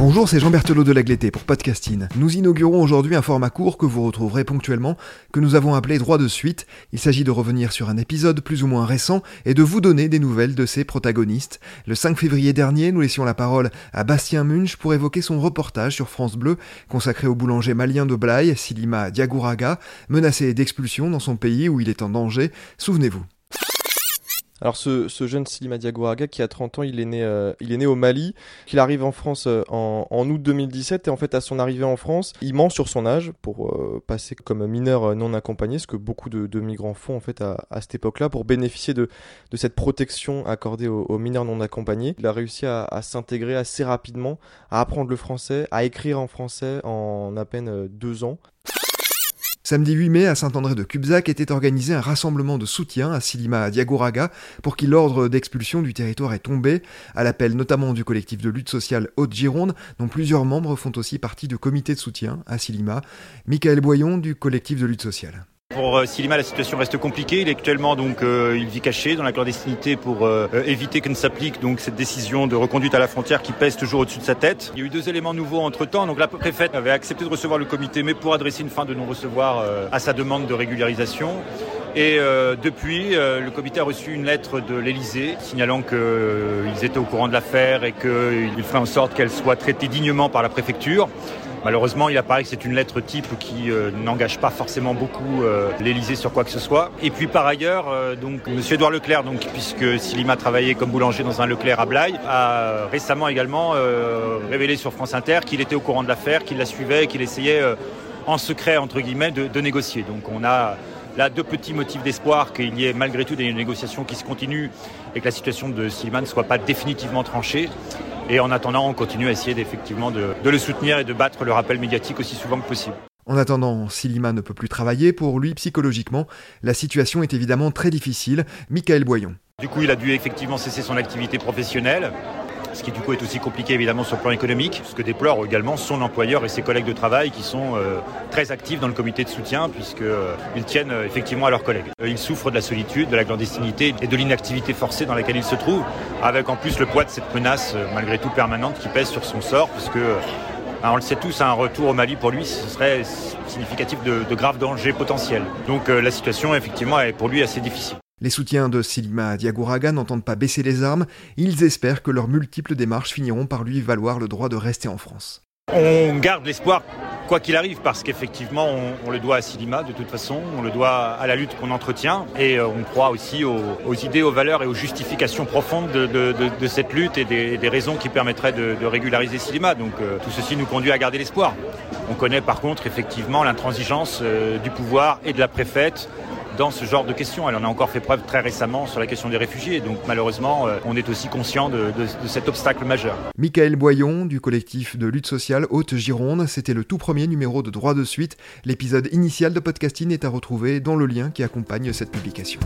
Bonjour, c'est Jean Berthelot de Lagleté pour Podcasting. Nous inaugurons aujourd'hui un format court que vous retrouverez ponctuellement, que nous avons appelé droit de suite. Il s'agit de revenir sur un épisode plus ou moins récent et de vous donner des nouvelles de ses protagonistes. Le 5 février dernier, nous laissions la parole à Bastien Munch pour évoquer son reportage sur France Bleu consacré au boulanger malien de Blaye, Silima Diagouraga, menacé d'expulsion dans son pays où il est en danger. Souvenez-vous. Alors ce, ce jeune Silima Diagouraga qui a 30 ans, il est né, euh, il est né au Mali, qu'il arrive en France euh, en, en, août 2017 et en fait à son arrivée en France, il ment sur son âge pour euh, passer comme mineur non accompagné, ce que beaucoup de, de migrants font en fait à, à cette époque-là pour bénéficier de, de cette protection accordée aux, aux, mineurs non accompagnés. Il a réussi à, à s'intégrer assez rapidement, à apprendre le français, à écrire en français en à peine deux ans. Samedi 8 mai, à Saint-André de Cubzac, était organisé un rassemblement de soutien à Silima Diagouraga pour qui l'ordre d'expulsion du territoire est tombé, à l'appel notamment du collectif de lutte sociale Haute-Gironde, dont plusieurs membres font aussi partie du comité de soutien à Silima, Michael Boyon du collectif de lutte sociale. Pour euh, Silima, la situation reste compliquée. Il est actuellement donc euh, il vit caché dans la clandestinité pour euh, éviter que ne s'applique donc cette décision de reconduite à la frontière qui pèse toujours au-dessus de sa tête. Il y a eu deux éléments nouveaux entre temps. Donc la préfète avait accepté de recevoir le comité, mais pour adresser une fin de non-recevoir euh, à sa demande de régularisation. Et euh, depuis, euh, le comité a reçu une lettre de l'Elysée signalant qu'ils étaient au courant de l'affaire et qu'ils feraient en sorte qu'elle soit traitée dignement par la préfecture. Malheureusement, il apparaît que c'est une lettre type qui euh, n'engage pas forcément beaucoup euh, l'Elysée sur quoi que ce soit. Et puis par ailleurs, euh, donc Monsieur Édouard Leclerc, donc puisque Silima travaillait comme boulanger dans un Leclerc à Blaye, a récemment également révélé sur France Inter qu'il était au courant de l'affaire, qu'il la suivait, qu'il essayait en secret entre guillemets de, de négocier. Donc on a là deux petits motifs d'espoir qu'il y ait malgré tout des négociations qui se continuent et que la situation de Silima ne soit pas définitivement tranchée. Et en attendant, on continue à essayer effectivement de, de, le soutenir et de battre le rappel médiatique aussi souvent que possible. En attendant, Silima ne peut plus travailler. Pour lui, psychologiquement, la situation est évidemment très difficile. Michael Boyon. Du coup, il a dû effectivement cesser son activité professionnelle ce qui du coup est aussi compliqué évidemment sur le plan économique, ce que déplore également son employeur et ses collègues de travail qui sont euh, très actifs dans le comité de soutien puisqu'ils euh, tiennent euh, effectivement à leurs collègues. Ils souffrent de la solitude, de la clandestinité et de l'inactivité forcée dans laquelle ils se trouvent, avec en plus le poids de cette menace malgré tout permanente qui pèse sur son sort puisque on le sait tous, un retour au Mali pour lui, ce serait significatif de, de graves dangers potentiels. Donc la situation, effectivement, est pour lui assez difficile. Les soutiens de Silima Diagouraga n'entendent pas baisser les armes, ils espèrent que leurs multiples démarches finiront par lui valoir le droit de rester en France. On garde l'espoir quoi qu'il arrive, parce qu'effectivement, on, le doit à Silima de toute façon, on le doit à la lutte qu'on entretient, et euh, on croit aussi aux, idées, aux valeurs et aux justifications profondes de, cette lutte et des, des, raisons qui permettraient de, régulariser Silima. Donc euh, tout ceci nous conduit à garder l'espoir. On connaît par contre effectivement l'intransigeance euh, du pouvoir et de la préfète dans ce genre de questions. Elle en a encore fait preuve très récemment sur la question des réfugiés. Donc malheureusement, euh, on est aussi conscient de, de, cet obstacle majeur. Michael Boyon du collectif de lutte sociale Haute-Gironde, c'était le tout premier numéro de Droit de suite. L'épisode initial de podcasting est à retrouver dans le lien qui accompagne cette publication.